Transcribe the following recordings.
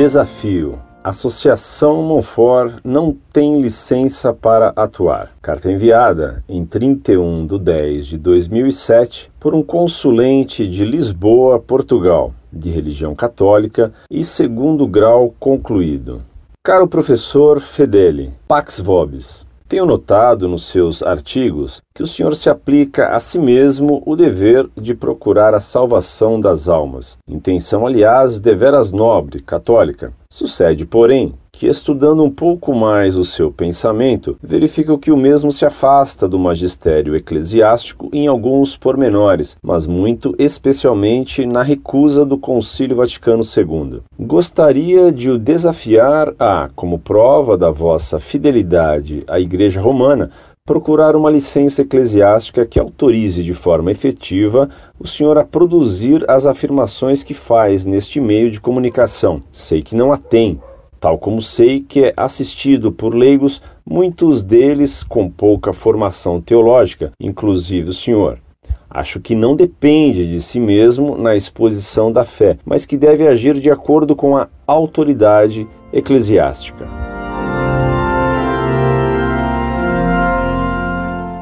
Desafio. Associação Monfort não tem licença para atuar. Carta enviada em 31 de 10 de 2007 por um consulente de Lisboa, Portugal, de religião católica e segundo grau concluído. Caro professor Fedeli, Pax Vobis, tenho notado nos seus artigos que o senhor se aplica a si mesmo o dever de procurar a salvação das almas, intenção, aliás, deveras nobre, católica. Sucede, porém, que estudando um pouco mais o seu pensamento, verifica que o mesmo se afasta do magistério eclesiástico em alguns pormenores, mas muito especialmente na recusa do Concílio Vaticano II. Gostaria de o desafiar a, como prova da vossa fidelidade à Igreja Romana, procurar uma licença eclesiástica que autorize de forma efetiva o senhor a produzir as afirmações que faz neste meio de comunicação. Sei que não a tem, tal como sei que é assistido por leigos, muitos deles com pouca formação teológica, inclusive o senhor. Acho que não depende de si mesmo na exposição da fé, mas que deve agir de acordo com a autoridade eclesiástica.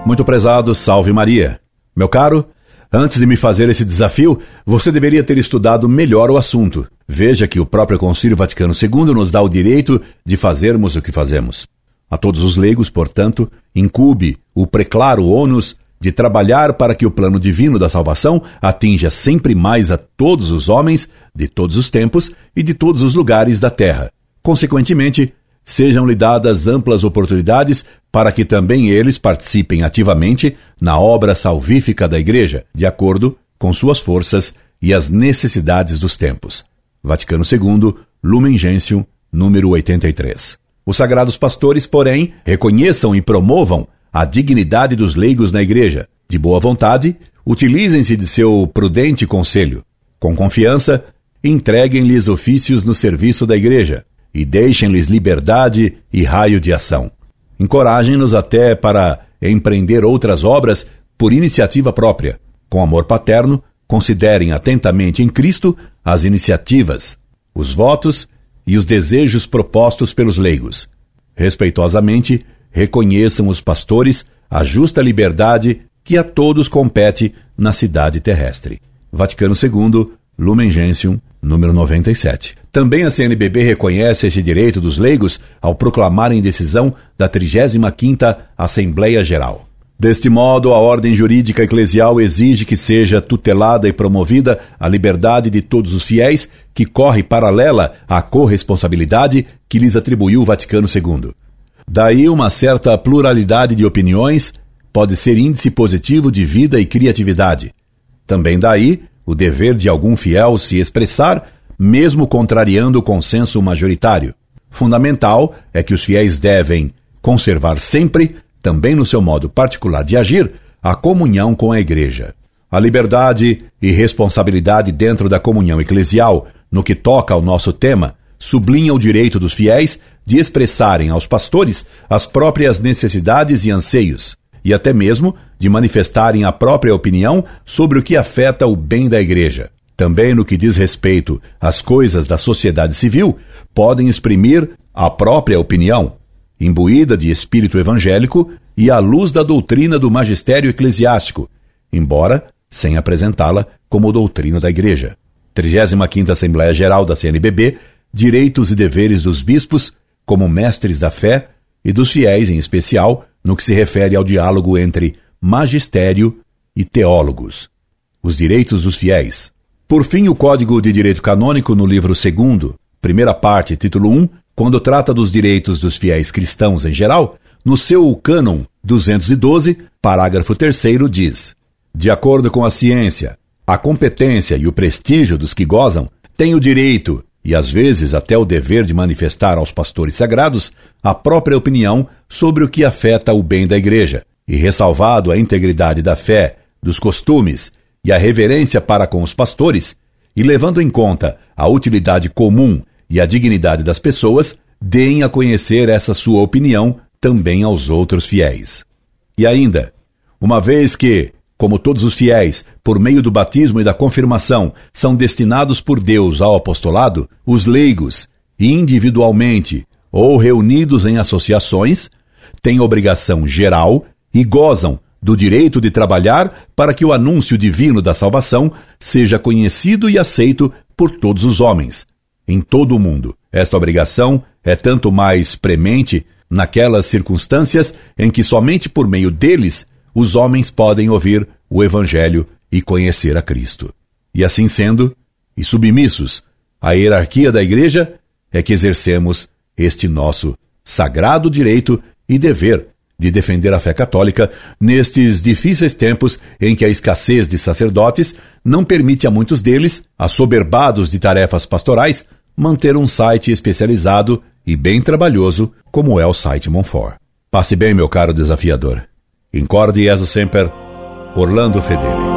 Muito prezado, salve Maria. Meu caro, Antes de me fazer esse desafio, você deveria ter estudado melhor o assunto. Veja que o próprio Concílio Vaticano II nos dá o direito de fazermos o que fazemos. A todos os leigos, portanto, incube o preclaro ônus de trabalhar para que o plano divino da salvação atinja sempre mais a todos os homens de todos os tempos e de todos os lugares da terra. Consequentemente, sejam-lhe dadas amplas oportunidades para que também eles participem ativamente na obra salvífica da Igreja, de acordo com suas forças e as necessidades dos tempos. Vaticano II, Lumen Gentium, número 83. Os sagrados pastores, porém, reconheçam e promovam a dignidade dos leigos na Igreja. De boa vontade, utilizem-se de seu prudente conselho. Com confiança, entreguem-lhes ofícios no serviço da Igreja, e deixem-lhes liberdade e raio de ação. Encorajem-nos até para empreender outras obras por iniciativa própria. Com amor paterno, considerem atentamente em Cristo as iniciativas, os votos e os desejos propostos pelos leigos. Respeitosamente, reconheçam os pastores a justa liberdade que a todos compete na cidade terrestre. Vaticano II, Lumen Gentium, número 97. Também a CNBB reconhece esse direito dos leigos ao proclamarem decisão da 35ª Assembleia Geral. Deste modo, a ordem jurídica eclesial exige que seja tutelada e promovida a liberdade de todos os fiéis, que corre paralela à corresponsabilidade que lhes atribuiu o Vaticano II. Daí uma certa pluralidade de opiniões pode ser índice positivo de vida e criatividade. Também daí o dever de algum fiel se expressar, mesmo contrariando o consenso majoritário. Fundamental é que os fiéis devem conservar sempre, também no seu modo particular de agir, a comunhão com a Igreja. A liberdade e responsabilidade dentro da comunhão eclesial, no que toca ao nosso tema, sublinha o direito dos fiéis de expressarem aos pastores as próprias necessidades e anseios, e até mesmo de manifestarem a própria opinião sobre o que afeta o bem da Igreja. Também no que diz respeito às coisas da sociedade civil, podem exprimir a própria opinião, imbuída de espírito evangélico e à luz da doutrina do magistério eclesiástico, embora sem apresentá-la como doutrina da Igreja. 35ª Assembleia Geral da CNBB, Direitos e Deveres dos Bispos, como mestres da fé, e dos fiéis em especial, no que se refere ao diálogo entre magistério e teólogos. Os direitos dos fiéis. Por fim, o Código de Direito Canônico, no livro 2, primeira parte, título 1, quando trata dos direitos dos fiéis cristãos em geral, no seu cânon 212, parágrafo 3, diz: De acordo com a ciência, a competência e o prestígio dos que gozam têm o direito e às vezes até o dever de manifestar aos pastores sagrados a própria opinião sobre o que afeta o bem da Igreja, e ressalvado a integridade da fé, dos costumes e a reverência para com os pastores, e levando em conta a utilidade comum e a dignidade das pessoas, deem a conhecer essa sua opinião também aos outros fiéis. E ainda, uma vez que, como todos os fiéis, por meio do batismo e da confirmação, são destinados por Deus ao apostolado, os leigos, individualmente ou reunidos em associações, têm obrigação geral e gozam do direito de trabalhar para que o anúncio divino da salvação seja conhecido e aceito por todos os homens, em todo o mundo. Esta obrigação é tanto mais premente naquelas circunstâncias em que somente por meio deles os homens podem ouvir o Evangelho e conhecer a Cristo. E assim sendo, e submissos à hierarquia da Igreja, é que exercemos este nosso sagrado direito e dever de defender a fé católica nestes difíceis tempos em que a escassez de sacerdotes não permite a muitos deles, assoberbados de tarefas pastorais, manter um site especializado e bem trabalhoso como é o site Monfort. Passe bem, meu caro desafiador. Incorde Jesus Semper, Orlando Fedeli.